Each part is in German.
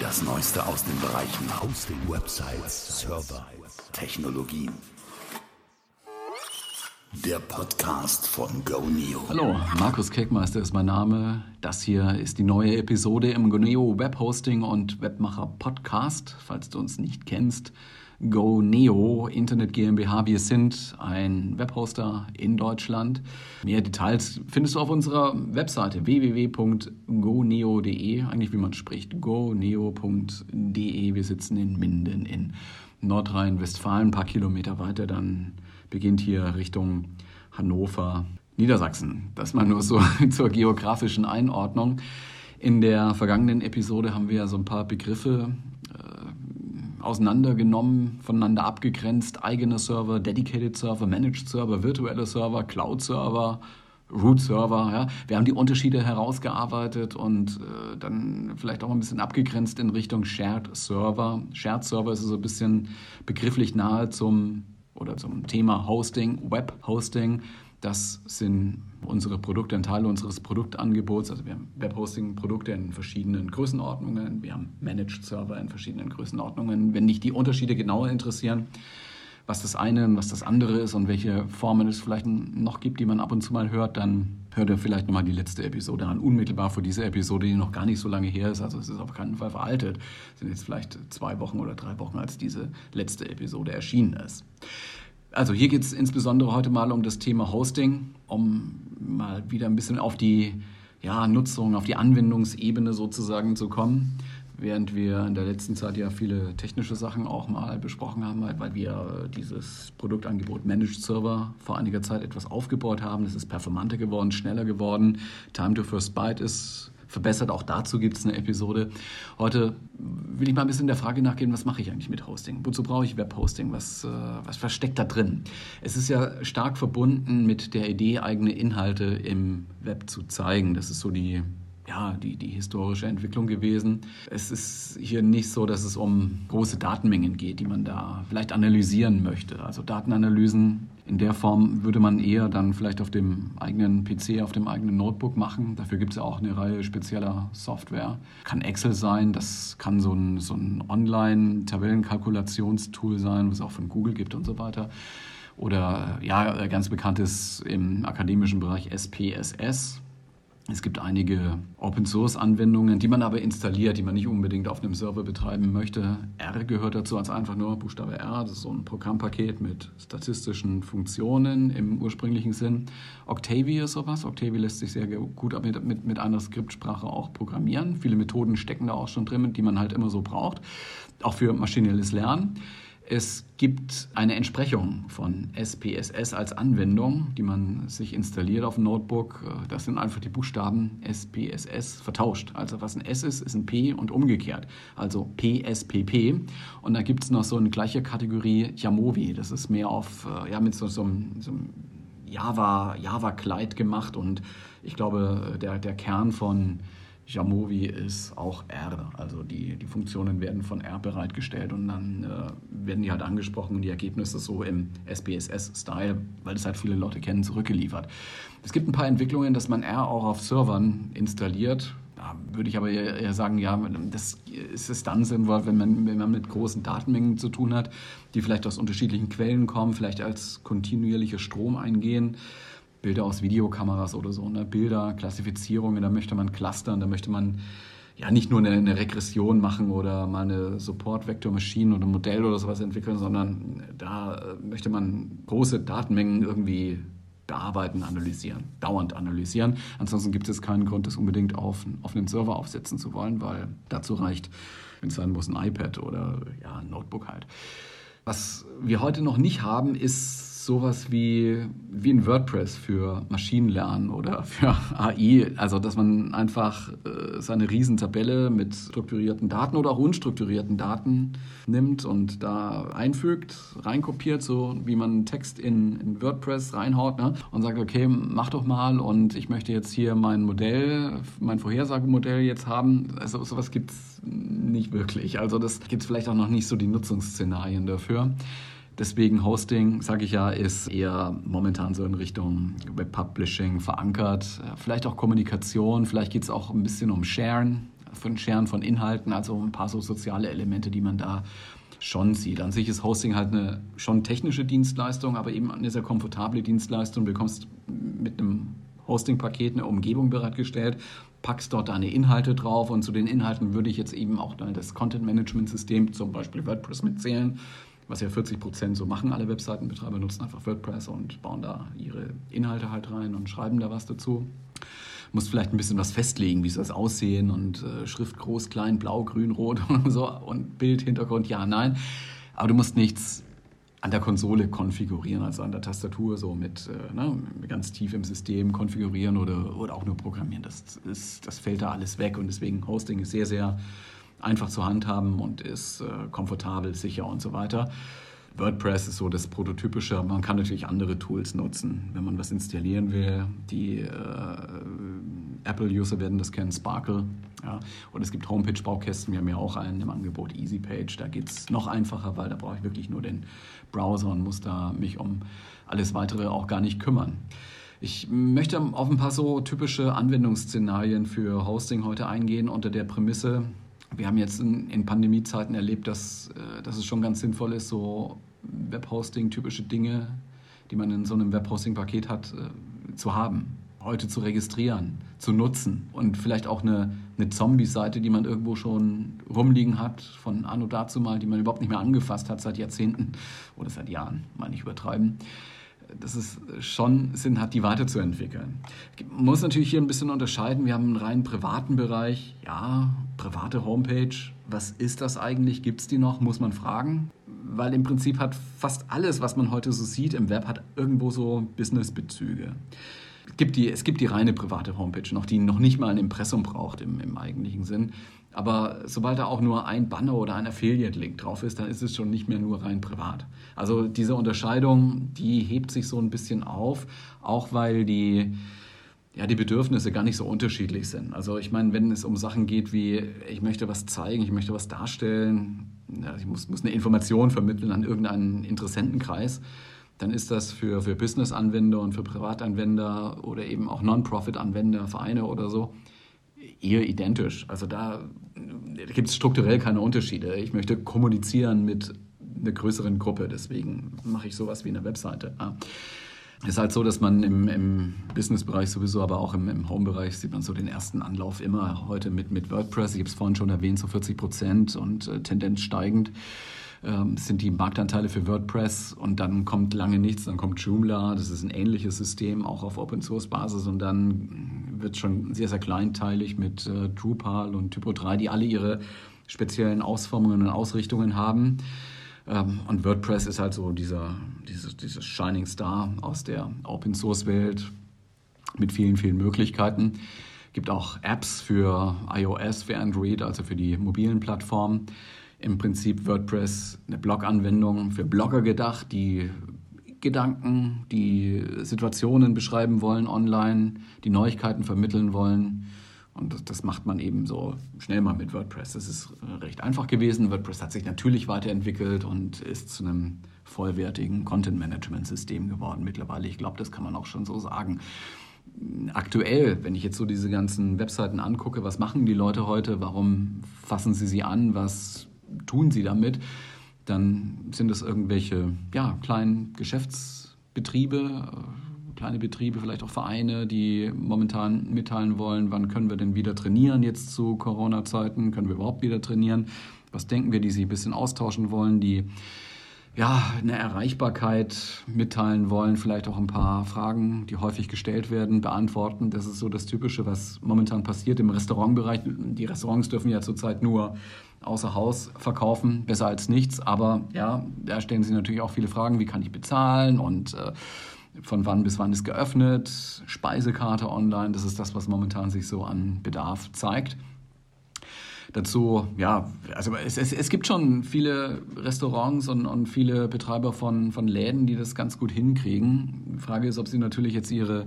Das Neueste aus den Bereichen Hosting, Websites, Server, Technologien. Der Podcast von GoNeo. Hallo, Markus Keckmeister ist mein Name. Das hier ist die neue Episode im GoNeo Webhosting und Webmacher Podcast. Falls du uns nicht kennst, GoNeo Internet GmbH. Wir sind ein Webhoster in Deutschland. Mehr Details findest du auf unserer Webseite www.goneo.de. Eigentlich wie man spricht, goneo.de. Wir sitzen in Minden in Nordrhein-Westfalen, ein paar Kilometer weiter. Dann beginnt hier Richtung Hannover, Niedersachsen. Das mal nur so zur geografischen Einordnung. In der vergangenen Episode haben wir so ein paar Begriffe auseinandergenommen, voneinander abgegrenzt, eigene Server, Dedicated Server, Managed Server, virtuelle Server, Cloud Server, Root Server. Ja. Wir haben die Unterschiede herausgearbeitet und äh, dann vielleicht auch ein bisschen abgegrenzt in Richtung Shared Server. Shared Server ist so ein bisschen begrifflich nahe zum oder zum Thema Hosting, Web Hosting. Das sind unsere Produkte, ein Teil unseres Produktangebots. Also wir haben Webhosting-Produkte in verschiedenen Größenordnungen, wir haben Managed-Server in verschiedenen Größenordnungen. Wenn dich die Unterschiede genauer interessieren, was das eine und was das andere ist und welche Formen es vielleicht noch gibt, die man ab und zu mal hört, dann hört ihr vielleicht nochmal die letzte Episode an, unmittelbar vor dieser Episode, die noch gar nicht so lange her ist. Also es ist auf keinen Fall veraltet. Es sind jetzt vielleicht zwei Wochen oder drei Wochen, als diese letzte Episode erschienen ist. Also hier geht es insbesondere heute mal um das Thema Hosting, um mal wieder ein bisschen auf die ja, Nutzung, auf die Anwendungsebene sozusagen zu kommen. Während wir in der letzten Zeit ja viele technische Sachen auch mal besprochen haben, weil wir dieses Produktangebot Managed Server vor einiger Zeit etwas aufgebaut haben. Es ist performanter geworden, schneller geworden. Time to First Byte ist verbessert. Auch dazu gibt es eine Episode. Heute will ich mal ein bisschen der Frage nachgehen, was mache ich eigentlich mit Hosting? Wozu brauche ich Webhosting? Was, äh, was, was steckt da drin? Es ist ja stark verbunden mit der Idee, eigene Inhalte im Web zu zeigen. Das ist so die ja, die, die historische Entwicklung gewesen. Es ist hier nicht so, dass es um große Datenmengen geht, die man da vielleicht analysieren möchte. Also Datenanalysen in der Form würde man eher dann vielleicht auf dem eigenen PC, auf dem eigenen Notebook machen. Dafür gibt es ja auch eine Reihe spezieller Software. Kann Excel sein, das kann so ein, so ein Online-Tabellenkalkulationstool sein, was es auch von Google gibt und so weiter. Oder ja, ganz bekanntes im akademischen Bereich SPSS es gibt einige Open-Source-Anwendungen, die man aber installiert, die man nicht unbedingt auf einem Server betreiben möchte. R gehört dazu als einfach nur Buchstabe R. Das ist so ein Programmpaket mit statistischen Funktionen im ursprünglichen Sinn. Octavia ist sowas. Octavia lässt sich sehr gut mit, mit, mit einer Skriptsprache auch programmieren. Viele Methoden stecken da auch schon drin, die man halt immer so braucht. Auch für maschinelles Lernen. Es gibt eine Entsprechung von SPSS als Anwendung, die man sich installiert auf dem Notebook. Das sind einfach die Buchstaben SPSS vertauscht. Also was ein S ist, ist ein P und umgekehrt. Also PSPP. Und da gibt es noch so eine gleiche Kategorie Yamovi. Das ist mehr auf, äh, ja, mit so, so, so einem Java, Java-Kleid gemacht. Und ich glaube, der, der Kern von Jamovi ist auch R. Also die, die Funktionen werden von R bereitgestellt und dann äh, werden die halt angesprochen und die Ergebnisse so im SPSS-Style, weil das halt viele Leute kennen, zurückgeliefert. Es gibt ein paar Entwicklungen, dass man R auch auf Servern installiert. Da würde ich aber eher sagen, ja, das ist dann sinnvoll, wenn man, wenn man mit großen Datenmengen zu tun hat, die vielleicht aus unterschiedlichen Quellen kommen, vielleicht als kontinuierlicher Strom eingehen. Bilder aus Videokameras oder so, ne? Bilder, Klassifizierungen, da möchte man clustern, da möchte man ja nicht nur eine, eine Regression machen oder mal eine Support-Vector-Maschine oder ein Modell oder sowas entwickeln, sondern da äh, möchte man große Datenmengen irgendwie bearbeiten, analysieren, dauernd analysieren. Ansonsten gibt es keinen Grund, das unbedingt auf, auf einen Server aufsetzen zu wollen, weil dazu reicht, wenn es sein muss, ein iPad oder ja, ein Notebook halt. Was wir heute noch nicht haben, ist sowas wie, wie ein WordPress für Maschinenlernen oder für AI. Also, dass man einfach äh, seine Riesentabelle mit strukturierten Daten oder auch unstrukturierten Daten nimmt und da einfügt, reinkopiert, so wie man Text in, in WordPress reinhaut ne? und sagt, okay, mach doch mal und ich möchte jetzt hier mein Modell, mein Vorhersagemodell jetzt haben. Also sowas gibt es nicht wirklich. Also das gibt es vielleicht auch noch nicht so die Nutzungsszenarien dafür. Deswegen Hosting, sage ich ja, ist eher momentan so in Richtung Web Publishing verankert. Vielleicht auch Kommunikation, vielleicht geht es auch ein bisschen um Sharen. von Scheren von Inhalten, also ein paar so soziale Elemente, die man da schon sieht. An sich ist Hosting halt eine schon technische Dienstleistung, aber eben eine sehr komfortable Dienstleistung. Du bekommst mit einem Hosting-Paket eine Umgebung bereitgestellt, packst dort deine Inhalte drauf und zu den Inhalten würde ich jetzt eben auch das Content-Management-System, zum Beispiel WordPress, mitzählen was ja 40 Prozent so machen. Alle Webseitenbetreiber nutzen einfach WordPress und bauen da ihre Inhalte halt rein und schreiben da was dazu. Muss vielleicht ein bisschen was festlegen, wie soll es aussehen und äh, Schrift groß, klein, blau, grün, rot und so und Bild, Hintergrund, ja, nein. Aber du musst nichts an der Konsole konfigurieren, also an der Tastatur so mit äh, ne, ganz tief im System konfigurieren oder, oder auch nur programmieren. Das, ist, das fällt da alles weg und deswegen Hosting ist sehr, sehr einfach zu handhaben und ist äh, komfortabel, sicher und so weiter. WordPress ist so das Prototypische, man kann natürlich andere Tools nutzen, wenn man was installieren will. Die äh, Apple-User werden das kennen, Sparkle. Ja. Und es gibt Homepage-Baukästen, wir haben ja auch einen im Angebot, EasyPage. Da geht es noch einfacher, weil da brauche ich wirklich nur den Browser und muss da mich um alles weitere auch gar nicht kümmern. Ich möchte auf ein paar so typische Anwendungsszenarien für Hosting heute eingehen unter der Prämisse, wir haben jetzt in, in Pandemiezeiten erlebt, dass, äh, dass es schon ganz sinnvoll ist, so Webhosting, typische Dinge, die man in so einem Webhosting-Paket hat, äh, zu haben, heute zu registrieren, zu nutzen und vielleicht auch eine, eine Zombie-Seite, die man irgendwo schon rumliegen hat, von anno dazu mal, die man überhaupt nicht mehr angefasst hat seit Jahrzehnten oder seit Jahren, mal nicht übertreiben dass es schon Sinn hat, die weiterzuentwickeln. Man muss natürlich hier ein bisschen unterscheiden. Wir haben einen rein privaten Bereich. Ja, private Homepage. Was ist das eigentlich? Gibt es die noch? Muss man fragen. Weil im Prinzip hat fast alles, was man heute so sieht im Web, hat irgendwo so Business-Bezüge. Es gibt, die, es gibt die reine private Homepage noch, die noch nicht mal ein Impressum braucht im, im eigentlichen Sinn. Aber sobald da auch nur ein Banner oder ein Affiliate-Link drauf ist, dann ist es schon nicht mehr nur rein privat. Also diese Unterscheidung, die hebt sich so ein bisschen auf, auch weil die, ja, die Bedürfnisse gar nicht so unterschiedlich sind. Also ich meine, wenn es um Sachen geht wie, ich möchte was zeigen, ich möchte was darstellen, ja, ich muss, muss eine Information vermitteln an irgendeinen Interessentenkreis, dann ist das für, für Business-Anwender und für Privatanwender oder eben auch Non-Profit-Anwender, Vereine oder so, eher identisch. Also da, da gibt es strukturell keine Unterschiede. Ich möchte kommunizieren mit einer größeren Gruppe, deswegen mache ich sowas wie eine Webseite. Ja. Es ist halt so, dass man im, im Business-Bereich sowieso, aber auch im, im Home-Bereich sieht man so den ersten Anlauf immer heute mit, mit WordPress. Ich habe es vorhin schon erwähnt, so 40 Prozent und äh, Tendenz steigend ähm, sind die Marktanteile für WordPress und dann kommt lange nichts, dann kommt Joomla, das ist ein ähnliches System, auch auf Open-Source-Basis und dann wird schon sehr, sehr kleinteilig mit äh, Drupal und Typo 3, die alle ihre speziellen Ausformungen und Ausrichtungen haben. Ähm, und WordPress ist halt so dieser, dieses, dieses Shining Star aus der Open-Source-Welt mit vielen, vielen Möglichkeiten. Gibt auch Apps für iOS, für Android, also für die mobilen Plattformen im Prinzip WordPress eine Blog-Anwendung für Blogger gedacht, die Gedanken, die Situationen beschreiben wollen online, die Neuigkeiten vermitteln wollen. Und das macht man eben so schnell mal mit WordPress. Das ist recht einfach gewesen. WordPress hat sich natürlich weiterentwickelt und ist zu einem vollwertigen Content-Management-System geworden mittlerweile. Ich glaube, das kann man auch schon so sagen. Aktuell, wenn ich jetzt so diese ganzen Webseiten angucke, was machen die Leute heute? Warum fassen sie sie an? Was tun sie damit? Dann sind es irgendwelche ja, kleinen Geschäftsbetriebe, äh, kleine Betriebe, vielleicht auch Vereine, die momentan mitteilen wollen, wann können wir denn wieder trainieren jetzt zu Corona-Zeiten? Können wir überhaupt wieder trainieren? Was denken wir, die sich ein bisschen austauschen wollen, die ja, eine Erreichbarkeit mitteilen wollen, vielleicht auch ein paar Fragen, die häufig gestellt werden, beantworten. Das ist so das Typische, was momentan passiert im Restaurantbereich. Die Restaurants dürfen ja zurzeit nur außer Haus verkaufen, besser als nichts. Aber ja, da stellen sich natürlich auch viele Fragen, wie kann ich bezahlen und äh, von wann bis wann ist geöffnet, Speisekarte online, das ist das, was momentan sich so an Bedarf zeigt. Dazu, ja, also es, es, es gibt schon viele Restaurants und, und viele Betreiber von, von Läden, die das ganz gut hinkriegen. Die Frage ist, ob sie natürlich jetzt ihre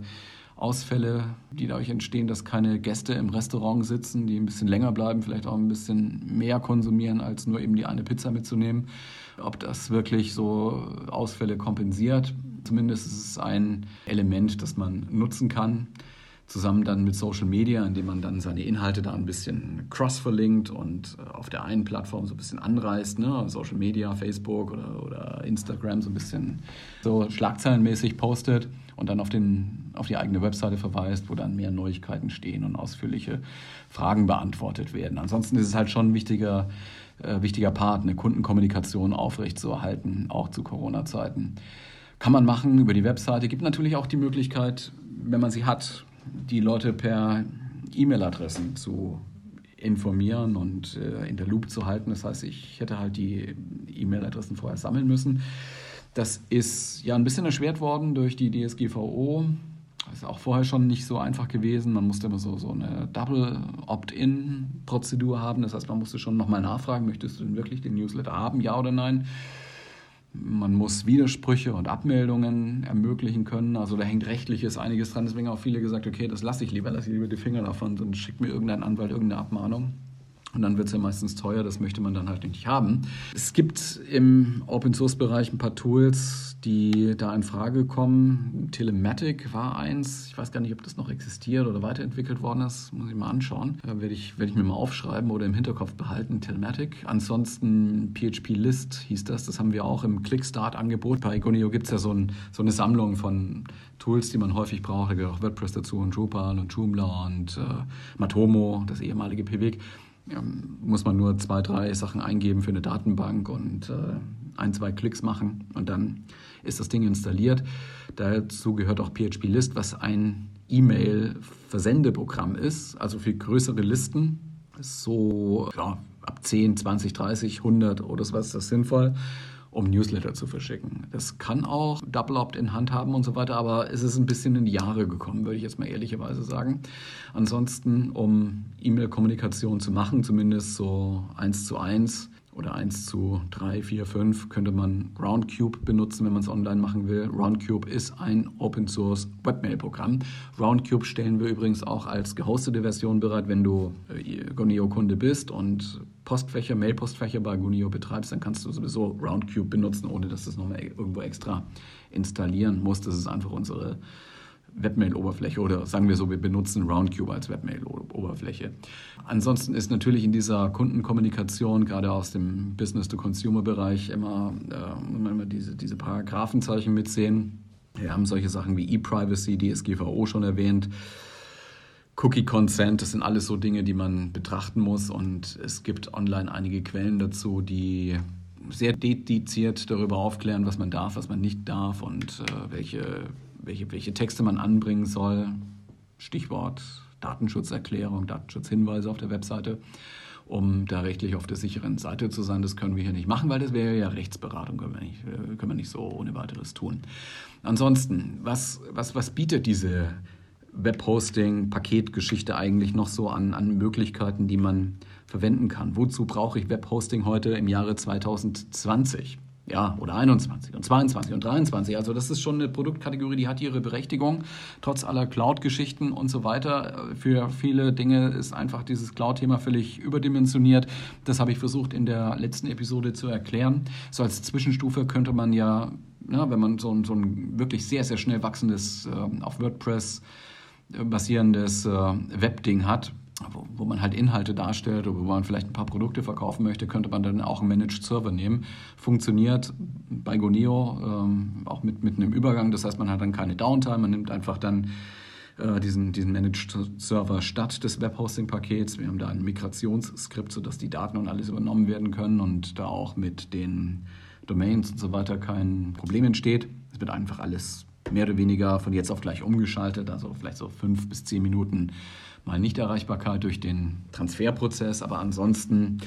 Ausfälle, die dadurch entstehen, dass keine Gäste im Restaurant sitzen, die ein bisschen länger bleiben, vielleicht auch ein bisschen mehr konsumieren, als nur eben die eine Pizza mitzunehmen. Ob das wirklich so Ausfälle kompensiert. Zumindest ist es ein Element, das man nutzen kann. Zusammen dann mit Social Media, indem man dann seine Inhalte da ein bisschen cross-verlinkt und äh, auf der einen Plattform so ein bisschen anreißt, ne? Social Media, Facebook oder, oder Instagram so ein bisschen so schlagzeilenmäßig postet und dann auf, den, auf die eigene Webseite verweist, wo dann mehr Neuigkeiten stehen und ausführliche Fragen beantwortet werden. Ansonsten ist es halt schon ein wichtiger, äh, wichtiger Part, eine Kundenkommunikation aufrechtzuerhalten, auch zu Corona-Zeiten. Kann man machen über die Webseite. Gibt natürlich auch die Möglichkeit, wenn man sie hat, die Leute per E-Mail-Adressen zu informieren und äh, in der Loop zu halten. Das heißt, ich hätte halt die E-Mail-Adressen vorher sammeln müssen. Das ist ja ein bisschen erschwert worden durch die DSGVO. Das ist auch vorher schon nicht so einfach gewesen. Man musste immer so, so eine Double Opt-in-Prozedur haben. Das heißt, man musste schon nochmal nachfragen, möchtest du denn wirklich den Newsletter haben, ja oder nein? Man muss Widersprüche und Abmeldungen ermöglichen können. Also da hängt rechtliches einiges dran. Deswegen haben auch viele gesagt, okay, das lasse ich lieber, lasse ich lieber die Finger davon und schickt mir irgendein Anwalt irgendeine Abmahnung. Und dann wird es ja meistens teuer, das möchte man dann halt nicht haben. Es gibt im Open Source Bereich ein paar Tools, die da in Frage kommen. Telematic war eins. Ich weiß gar nicht, ob das noch existiert oder weiterentwickelt worden ist. Muss ich mal anschauen. Da werde ich, werde ich mir mal aufschreiben oder im Hinterkopf behalten. Telematic. Ansonsten PHP List hieß das. Das haben wir auch im Clickstart-Angebot. Bei Igonio gibt es ja so, ein, so, eine Sammlung von Tools, die man häufig braucht. Da gehört auch WordPress dazu und Drupal und Joomla und äh, Matomo, das ehemalige PWG muss man nur zwei, drei Sachen eingeben für eine Datenbank und äh, ein, zwei Klicks machen und dann ist das Ding installiert. Dazu gehört auch PHP List, was ein E-Mail-Versendeprogramm ist, also für größere Listen. So ja, ab 10, 20, 30, 100 oder so was ist das sinnvoll um Newsletter zu verschicken. Das kann auch Double Opt-in handhaben und so weiter, aber es ist ein bisschen in die Jahre gekommen, würde ich jetzt mal ehrlicherweise sagen. Ansonsten, um E-Mail-Kommunikation zu machen, zumindest so eins zu eins, oder 1 zu 3, 4, 5 könnte man Roundcube benutzen, wenn man es online machen will. Roundcube ist ein Open Source Webmail-Programm. Roundcube stellen wir übrigens auch als gehostete Version bereit, wenn du äh, Gunio-Kunde bist und Postfächer, Mail-Postfächer bei Gunio betreibst, dann kannst du sowieso Roundcube benutzen, ohne dass du es nochmal irgendwo extra installieren musst. Das ist einfach unsere Webmail-Oberfläche oder sagen wir so, wir benutzen Roundcube als Webmail-Oberfläche. Ansonsten ist natürlich in dieser Kundenkommunikation, gerade aus dem Business-to-Consumer-Bereich, immer, äh, immer diese, diese Paragraphenzeichen mitsehen. Wir haben solche Sachen wie E-Privacy, DSGVO schon erwähnt. Cookie Consent, das sind alles so Dinge, die man betrachten muss. Und es gibt online einige Quellen dazu, die sehr dediziert darüber aufklären, was man darf, was man nicht darf und äh, welche welche, welche Texte man anbringen soll. Stichwort Datenschutzerklärung, Datenschutzhinweise auf der Webseite, um da rechtlich auf der sicheren Seite zu sein. Das können wir hier nicht machen, weil das wäre ja Rechtsberatung, können wir nicht, äh, können wir nicht so ohne weiteres tun. Ansonsten, was, was, was bietet diese Webhosting-Paketgeschichte eigentlich noch so an, an Möglichkeiten, die man verwenden kann? Wozu brauche ich Webhosting heute im Jahre 2020? Ja, oder 21 und 22 und 23. Also das ist schon eine Produktkategorie, die hat ihre Berechtigung, trotz aller Cloud-Geschichten und so weiter. Für viele Dinge ist einfach dieses Cloud-Thema völlig überdimensioniert. Das habe ich versucht in der letzten Episode zu erklären. So als Zwischenstufe könnte man ja, ja wenn man so ein, so ein wirklich sehr, sehr schnell wachsendes, äh, auf WordPress basierendes äh, Webding hat, wo, wo, man halt Inhalte darstellt oder wo man vielleicht ein paar Produkte verkaufen möchte, könnte man dann auch einen Managed Server nehmen. Funktioniert bei Goneo ähm, auch mit, mit einem Übergang, das heißt, man hat dann keine Downtime, man nimmt einfach dann äh, diesen, diesen Managed Server statt des Webhosting-Pakets. Wir haben da ein Migrationsskript, sodass die Daten und alles übernommen werden können und da auch mit den Domains und so weiter kein Problem entsteht. Es wird einfach alles mehr oder weniger von jetzt auf gleich umgeschaltet, also vielleicht so fünf bis zehn Minuten mal Nichterreichbarkeit durch den Transferprozess, aber ansonsten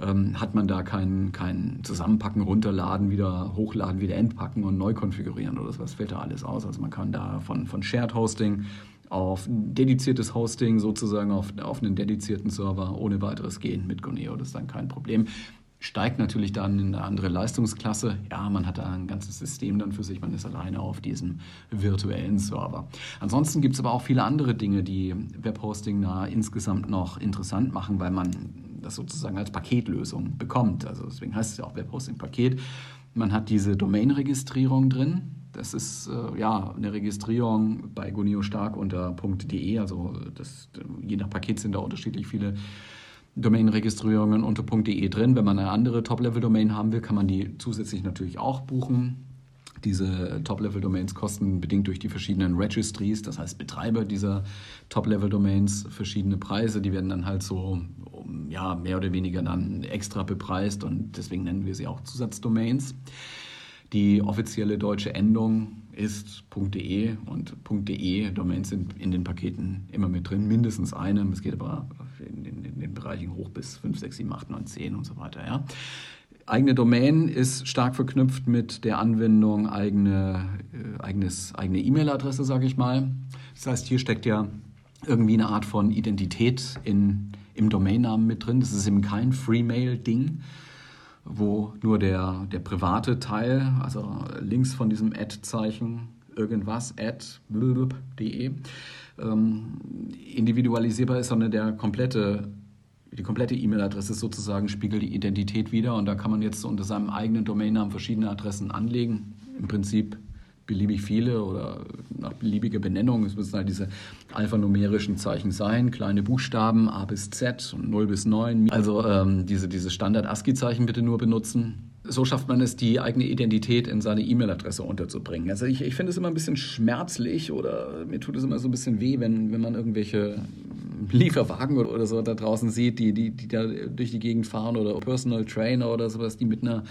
ähm, hat man da kein, kein Zusammenpacken, runterladen, wieder hochladen, wieder entpacken und neu konfigurieren oder was fällt da alles aus. Also man kann da von, von Shared Hosting auf dediziertes Hosting sozusagen auf, auf einen dedizierten Server ohne weiteres gehen mit Goneo. Das ist dann kein Problem steigt natürlich dann in eine andere Leistungsklasse. Ja, man hat da ein ganzes System dann für sich, man ist alleine auf diesem virtuellen Server. Ansonsten gibt es aber auch viele andere Dinge, die Webhosting da insgesamt noch interessant machen, weil man das sozusagen als Paketlösung bekommt. Also deswegen heißt es ja auch Webhosting-Paket. Man hat diese Domain-Registrierung drin. Das ist äh, ja eine Registrierung bei Gunio Stark unter .de. Also das, je nach Paket sind da unterschiedlich viele Domain-Registrierungen unter .de drin. Wenn man eine andere Top-Level-Domain haben will, kann man die zusätzlich natürlich auch buchen. Diese Top-Level-Domains kosten bedingt durch die verschiedenen Registries, das heißt Betreiber dieser Top-Level-Domains, verschiedene Preise. Die werden dann halt so ja, mehr oder weniger dann extra bepreist und deswegen nennen wir sie auch Zusatzdomains. Die offizielle deutsche Endung ist .de und .de Domains sind in den Paketen immer mit drin, mindestens eine. Es geht aber in den, in den Bereichen hoch bis 5, 6, 7, 8, 9, 10 und so weiter. Ja. Eigene Domain ist stark verknüpft mit der Anwendung eigene äh, eigenes, eigene E-Mail-Adresse, sage ich mal. Das heißt, hier steckt ja irgendwie eine Art von Identität in, im Domainnamen mit drin. Das ist eben kein Freemail-Ding, wo nur der, der private Teil, also links von diesem Ad-Zeichen, irgendwas, ad.de, ähm, individualisierbar ist, sondern der komplette die komplette E-Mail-Adresse sozusagen spiegelt die Identität wieder und da kann man jetzt unter seinem eigenen Domainnamen verschiedene Adressen anlegen. Im Prinzip beliebig viele oder nach beliebiger Benennung. Es müssen halt diese alphanumerischen Zeichen sein, kleine Buchstaben A bis Z und 0 bis 9. Also ähm, diese, diese Standard-ASCII-Zeichen bitte nur benutzen. So schafft man es, die eigene Identität in seine E-Mail-Adresse unterzubringen. Also ich, ich finde es immer ein bisschen schmerzlich oder mir tut es immer so ein bisschen weh, wenn, wenn man irgendwelche Lieferwagen oder so da draußen sieht, die, die, die da durch die Gegend fahren oder Personal Trainer oder sowas, die mit einer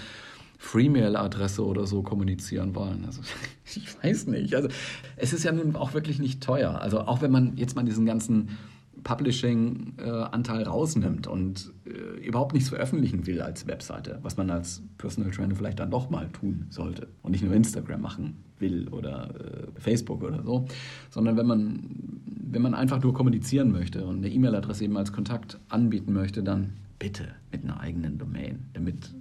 Freemail-Adresse oder so kommunizieren wollen. Also ich weiß nicht. Also es ist ja nun auch wirklich nicht teuer. Also auch wenn man jetzt mal diesen ganzen Publishing-Anteil rausnimmt und äh, überhaupt nichts veröffentlichen will als Webseite, was man als Personal Trainer vielleicht dann doch mal tun sollte und nicht nur Instagram machen will oder äh, Facebook oder so, sondern wenn man, wenn man einfach nur kommunizieren möchte und eine E-Mail-Adresse eben als Kontakt anbieten möchte, dann bitte mit einer eigenen Domain, damit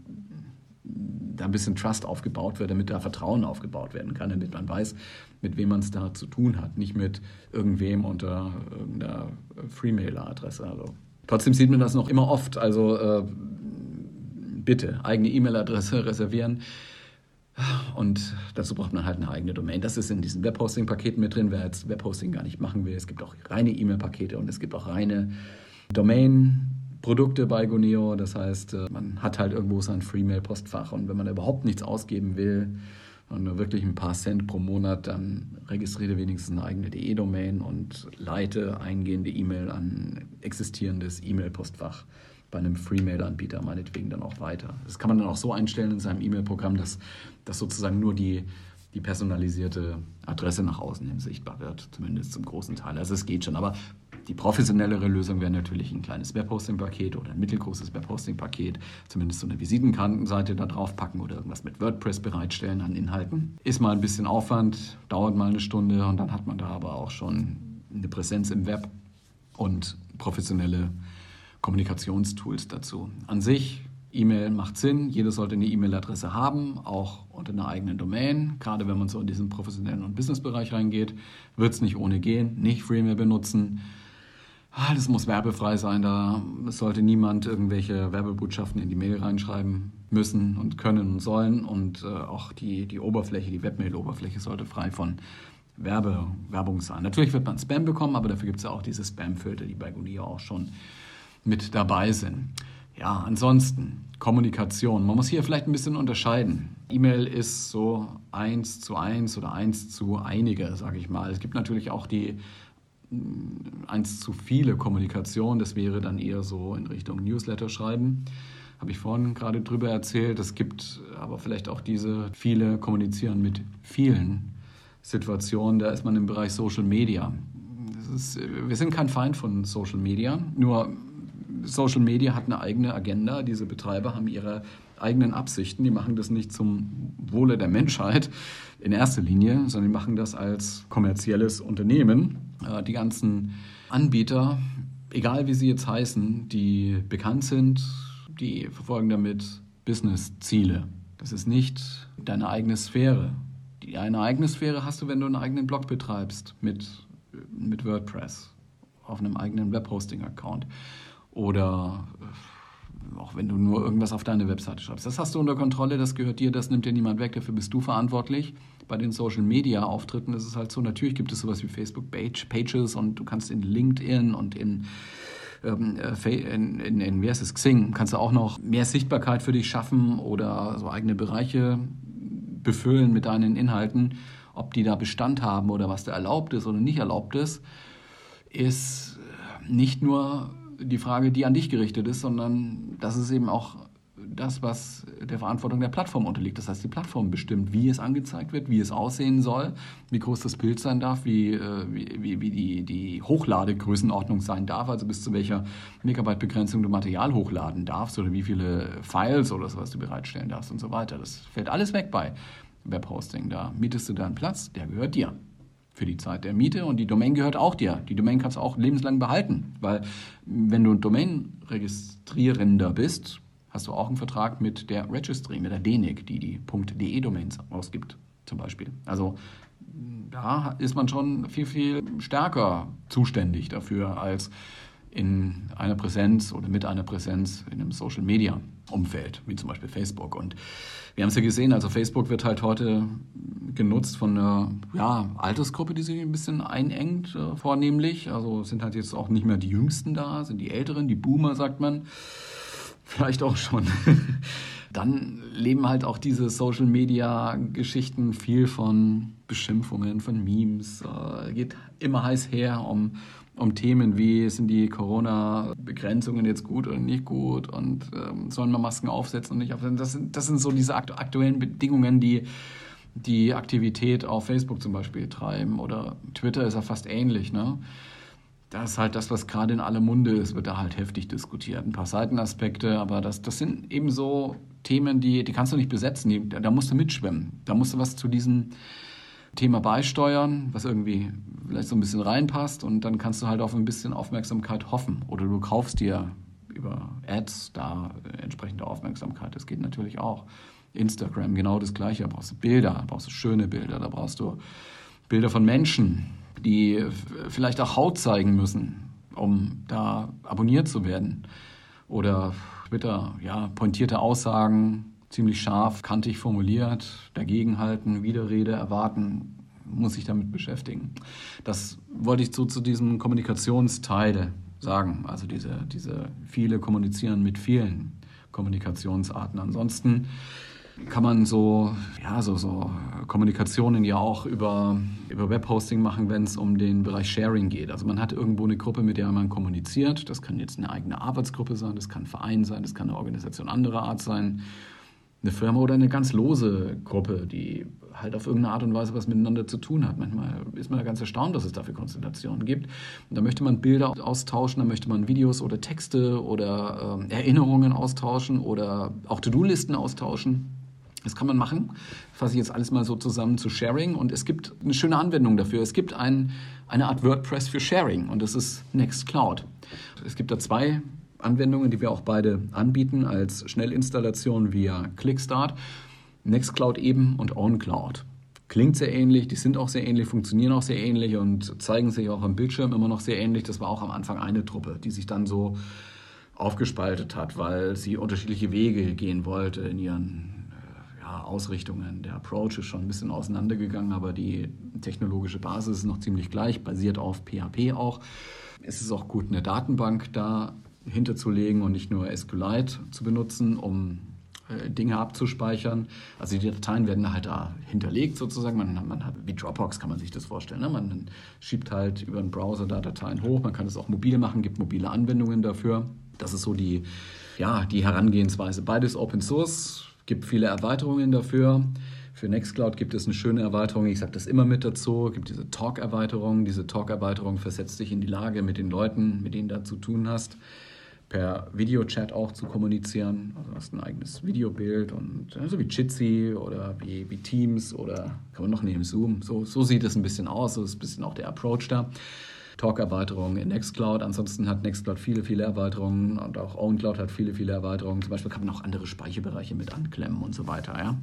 da ein bisschen Trust aufgebaut wird, damit da Vertrauen aufgebaut werden kann, damit man weiß, mit wem man es da zu tun hat, nicht mit irgendwem unter irgendeiner Freemail-Adresse. Also, trotzdem sieht man das noch immer oft. Also äh, bitte eigene E-Mail-Adresse reservieren. Und dazu braucht man halt eine eigene Domain. Das ist in diesen Webhosting-Paketen mit drin, wer jetzt Webhosting gar nicht machen will. Es gibt auch reine E-Mail-Pakete und es gibt auch reine Domain Produkte bei Goneo. Das heißt, äh, man hat halt irgendwo sein Freemail-Postfach und wenn man überhaupt nichts ausgeben will und nur wirklich ein paar Cent pro Monat, dann registriere wenigstens eine eigene DE-Domain und leite eingehende E-Mail an existierendes E-Mail-Postfach bei einem Freemail-Anbieter meinetwegen dann auch weiter. Das kann man dann auch so einstellen in seinem E-Mail-Programm, dass, dass sozusagen nur die, die personalisierte Adresse nach außen hin sichtbar wird, zumindest zum großen Teil. Also es geht schon, aber die professionellere Lösung wäre natürlich ein kleines Webhosting-Paket oder ein mittelgroßes Webhosting-Paket, zumindest so eine Visitenkartenseite da drauf packen oder irgendwas mit WordPress bereitstellen an Inhalten. Ist mal ein bisschen Aufwand, dauert mal eine Stunde und dann hat man da aber auch schon eine Präsenz im Web und professionelle Kommunikationstools dazu. An sich E-Mail macht Sinn, jeder sollte eine E-Mail-Adresse haben, auch unter einer eigenen Domain. Gerade wenn man so in diesen professionellen und Businessbereich reingeht, wird es nicht ohne gehen. Nicht Freemail benutzen, das muss werbefrei sein, da sollte niemand irgendwelche Werbebotschaften in die Mail reinschreiben müssen und können und sollen. Und äh, auch die, die Oberfläche, die Webmail-Oberfläche sollte frei von Werbe, Werbung sein. Natürlich wird man Spam bekommen, aber dafür gibt es ja auch diese Spam-Filter, die bei Gunia auch schon mit dabei sind. Ja, ansonsten Kommunikation. Man muss hier vielleicht ein bisschen unterscheiden. E-Mail ist so eins zu eins oder eins zu einige, sage ich mal. Es gibt natürlich auch die eins zu viele Kommunikation. Das wäre dann eher so in Richtung Newsletter schreiben. Habe ich vorhin gerade drüber erzählt. Es gibt aber vielleicht auch diese viele kommunizieren mit vielen Situationen. Da ist man im Bereich Social Media. Ist, wir sind kein Feind von Social Media, nur Social Media hat eine eigene Agenda. Diese Betreiber haben ihre eigenen Absichten. Die machen das nicht zum Wohle der Menschheit in erster Linie, sondern die machen das als kommerzielles Unternehmen. Äh, die ganzen Anbieter, egal wie sie jetzt heißen, die bekannt sind, die verfolgen damit Business-Ziele. Das ist nicht deine eigene Sphäre. Eine eigene Sphäre hast du, wenn du einen eigenen Blog betreibst mit, mit WordPress auf einem eigenen Webhosting-Account. Oder auch wenn du nur irgendwas auf deine Webseite schreibst. Das hast du unter Kontrolle, das gehört dir, das nimmt dir niemand weg, dafür bist du verantwortlich. Bei den Social Media Auftritten ist es halt so, natürlich gibt es sowas wie Facebook Pages und du kannst in LinkedIn und in ähm, äh, in, in, in, wie heißt es, Xing, kannst du auch noch mehr Sichtbarkeit für dich schaffen oder so eigene Bereiche befüllen mit deinen Inhalten. Ob die da Bestand haben oder was da erlaubt ist oder nicht erlaubt ist, ist nicht nur die Frage, die an dich gerichtet ist, sondern das ist eben auch das, was der Verantwortung der Plattform unterliegt. Das heißt, die Plattform bestimmt, wie es angezeigt wird, wie es aussehen soll, wie groß das Bild sein darf, wie, äh, wie, wie die, die Hochladegrößenordnung sein darf, also bis zu welcher Megabyte-Begrenzung du Material hochladen darfst oder wie viele Files oder sowas du bereitstellen darfst und so weiter. Das fällt alles weg bei Webhosting. Da mietest du deinen Platz, der gehört dir für die Zeit der Miete und die Domain gehört auch dir. Die Domain kannst du auch lebenslang behalten, weil wenn du ein Domain-Registrierender bist, hast du auch einen Vertrag mit der Registry, mit der DENIC, die die .de-Domains ausgibt zum Beispiel. Also da ist man schon viel, viel stärker zuständig dafür als in einer Präsenz oder mit einer Präsenz in einem Social-Media-Umfeld, wie zum Beispiel Facebook. Und wir haben es ja gesehen, also Facebook wird halt heute genutzt von einer ja, Altersgruppe, die sich ein bisschen einengt, äh, vornehmlich. Also sind halt jetzt auch nicht mehr die Jüngsten da, sind die Älteren, die Boomer, sagt man. Vielleicht auch schon. Dann leben halt auch diese Social Media Geschichten viel von Beschimpfungen, von Memes. Äh, geht immer heiß her um, um Themen wie, sind die Corona-Begrenzungen jetzt gut oder nicht gut und ähm, sollen wir Masken aufsetzen und nicht aufsetzen. Das sind, das sind so diese aktuellen Bedingungen, die die Aktivität auf Facebook zum Beispiel treiben. Oder Twitter ist ja fast ähnlich. Ne? Das ist halt das, was gerade in aller Munde ist, wird da halt heftig diskutiert. Ein paar Seitenaspekte, aber das, das sind eben so Themen, die, die kannst du nicht besetzen. Die, da musst du mitschwimmen. Da musst du was zu diesem Thema beisteuern, was irgendwie vielleicht so ein bisschen reinpasst und dann kannst du halt auf ein bisschen Aufmerksamkeit hoffen. Oder du kaufst dir über Ads da entsprechende Aufmerksamkeit. Das geht natürlich auch. Instagram genau das Gleiche. Da brauchst du Bilder, da brauchst du schöne Bilder, da brauchst du Bilder von Menschen, die vielleicht auch Haut zeigen müssen, um da abonniert zu werden. Oder Twitter, ja, pointierte Aussagen, ziemlich scharf, kantig formuliert, dagegenhalten, Widerrede erwarten, muss sich damit beschäftigen. Das wollte ich so zu diesem Kommunikationsteil sagen. Also diese, diese viele kommunizieren mit vielen Kommunikationsarten. Ansonsten kann man so, ja, so, so Kommunikationen ja auch über, über Webhosting machen, wenn es um den Bereich Sharing geht. Also man hat irgendwo eine Gruppe, mit der man kommuniziert. Das kann jetzt eine eigene Arbeitsgruppe sein, das kann ein Verein sein, das kann eine Organisation anderer Art sein, eine Firma oder eine ganz lose Gruppe, die halt auf irgendeine Art und Weise was miteinander zu tun hat. Manchmal ist man ja ganz erstaunt, dass es dafür Konstellationen gibt. Und da möchte man Bilder austauschen, da möchte man Videos oder Texte oder äh, Erinnerungen austauschen oder auch To-Do-Listen austauschen. Das kann man machen. Fasse ich jetzt alles mal so zusammen zu Sharing. Und es gibt eine schöne Anwendung dafür. Es gibt ein, eine Art WordPress für Sharing und das ist Nextcloud. Es gibt da zwei Anwendungen, die wir auch beide anbieten als Schnellinstallation via Clickstart. Nextcloud eben und OwnCloud. Klingt sehr ähnlich, die sind auch sehr ähnlich, funktionieren auch sehr ähnlich und zeigen sich auch am Bildschirm immer noch sehr ähnlich. Das war auch am Anfang eine Truppe, die sich dann so aufgespaltet hat, weil sie unterschiedliche Wege gehen wollte in ihren Ausrichtungen. Der Approach ist schon ein bisschen auseinandergegangen, aber die technologische Basis ist noch ziemlich gleich, basiert auf PHP auch. Es ist auch gut, eine Datenbank da hinterzulegen und nicht nur SQLite zu benutzen, um äh, Dinge abzuspeichern. Also die Dateien werden halt da hinterlegt sozusagen. Man, man hat, wie Dropbox kann man sich das vorstellen. Ne? Man schiebt halt über einen Browser da Dateien hoch. Man kann es auch mobil machen, gibt mobile Anwendungen dafür. Das ist so die, ja, die Herangehensweise. Beides Open Source, gibt viele Erweiterungen dafür. Für Nextcloud gibt es eine schöne Erweiterung, ich sage das immer mit dazu, es gibt diese Talk-Erweiterung. Diese Talk-Erweiterung versetzt dich in die Lage, mit den Leuten, mit denen du zu tun hast, per Videochat auch zu kommunizieren. Also du hast ein eigenes Videobild und so also wie Jitsi oder wie, wie Teams oder kann man noch nehmen, Zoom. So, so sieht es ein bisschen aus, so ist ein bisschen auch der Approach da. Talk-Erweiterungen in Nextcloud. Ansonsten hat Nextcloud viele, viele Erweiterungen und auch OwnCloud hat viele, viele Erweiterungen. Zum Beispiel kann man auch andere Speicherbereiche mit anklemmen und so weiter. Ja.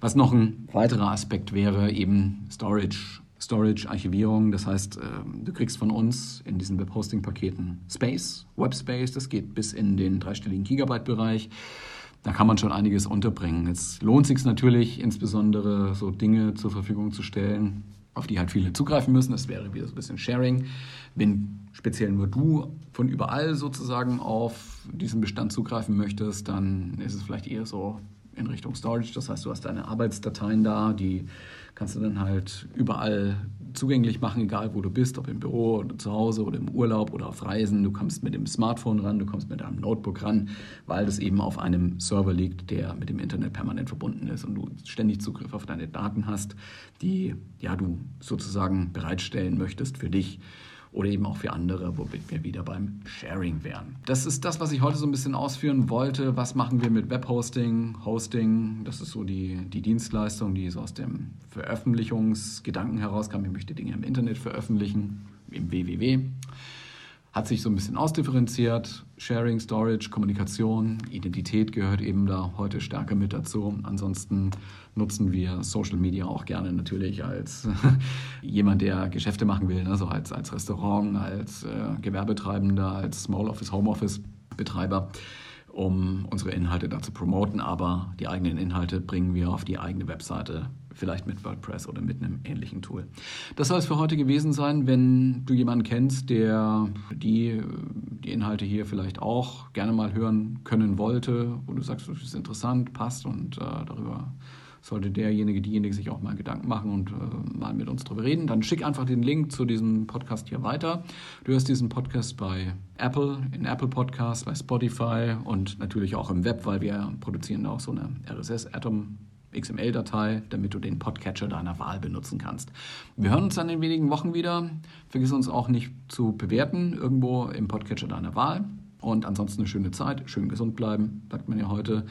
Was noch ein weiterer Aspekt wäre, eben Storage Storage, Archivierung. Das heißt, ähm, du kriegst von uns in diesen Webhosting-Paketen Space, Webspace, das geht bis in den dreistelligen Gigabyte-Bereich. Da kann man schon einiges unterbringen. Es lohnt sich natürlich, insbesondere so Dinge zur Verfügung zu stellen, auf die halt viele zugreifen müssen. Das wäre wieder so ein bisschen Sharing. Wenn speziell nur du von überall sozusagen auf diesen Bestand zugreifen möchtest, dann ist es vielleicht eher so in Richtung Storage. Das heißt, du hast deine Arbeitsdateien da, die kannst du dann halt überall zugänglich machen, egal wo du bist, ob im Büro oder zu Hause oder im Urlaub oder auf Reisen. Du kommst mit dem Smartphone ran, du kommst mit deinem Notebook ran, weil das eben auf einem Server liegt, der mit dem Internet permanent verbunden ist und du ständig Zugriff auf deine Daten hast, die ja du sozusagen bereitstellen möchtest für dich oder eben auch für andere, womit wir wieder beim Sharing wären. Das ist das, was ich heute so ein bisschen ausführen wollte. Was machen wir mit Webhosting, Hosting? Das ist so die, die Dienstleistung, die so aus dem Veröffentlichungsgedanken herauskam. Ich möchte Dinge im Internet veröffentlichen, im www hat sich so ein bisschen ausdifferenziert. Sharing, Storage, Kommunikation, Identität gehört eben da heute stärker mit dazu. Ansonsten nutzen wir Social Media auch gerne natürlich als jemand, der Geschäfte machen will, ne? so als, als Restaurant, als äh, Gewerbetreibender, als Small Office, Home Office Betreiber um unsere Inhalte da zu promoten, aber die eigenen Inhalte bringen wir auf die eigene Webseite vielleicht mit WordPress oder mit einem ähnlichen Tool. Das soll es für heute gewesen sein. Wenn du jemanden kennst, der die, die Inhalte hier vielleicht auch gerne mal hören können wollte, wo du sagst, das ist interessant, passt und äh, darüber sollte derjenige, diejenige sich auch mal Gedanken machen und äh, mal mit uns darüber reden, dann schick einfach den Link zu diesem Podcast hier weiter. Du hörst diesen Podcast bei Apple, in Apple Podcasts, bei Spotify und natürlich auch im Web, weil wir produzieren auch so eine RSS Atom XML-Datei, damit du den Podcatcher deiner Wahl benutzen kannst. Wir hören uns dann in wenigen Wochen wieder. Vergiss uns auch nicht zu bewerten, irgendwo im Podcatcher deiner Wahl. Und ansonsten eine schöne Zeit, schön gesund bleiben, sagt man ja heute.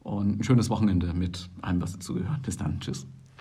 Und ein schönes Wochenende mit allem, was dazugehört. Bis dann. Tschüss.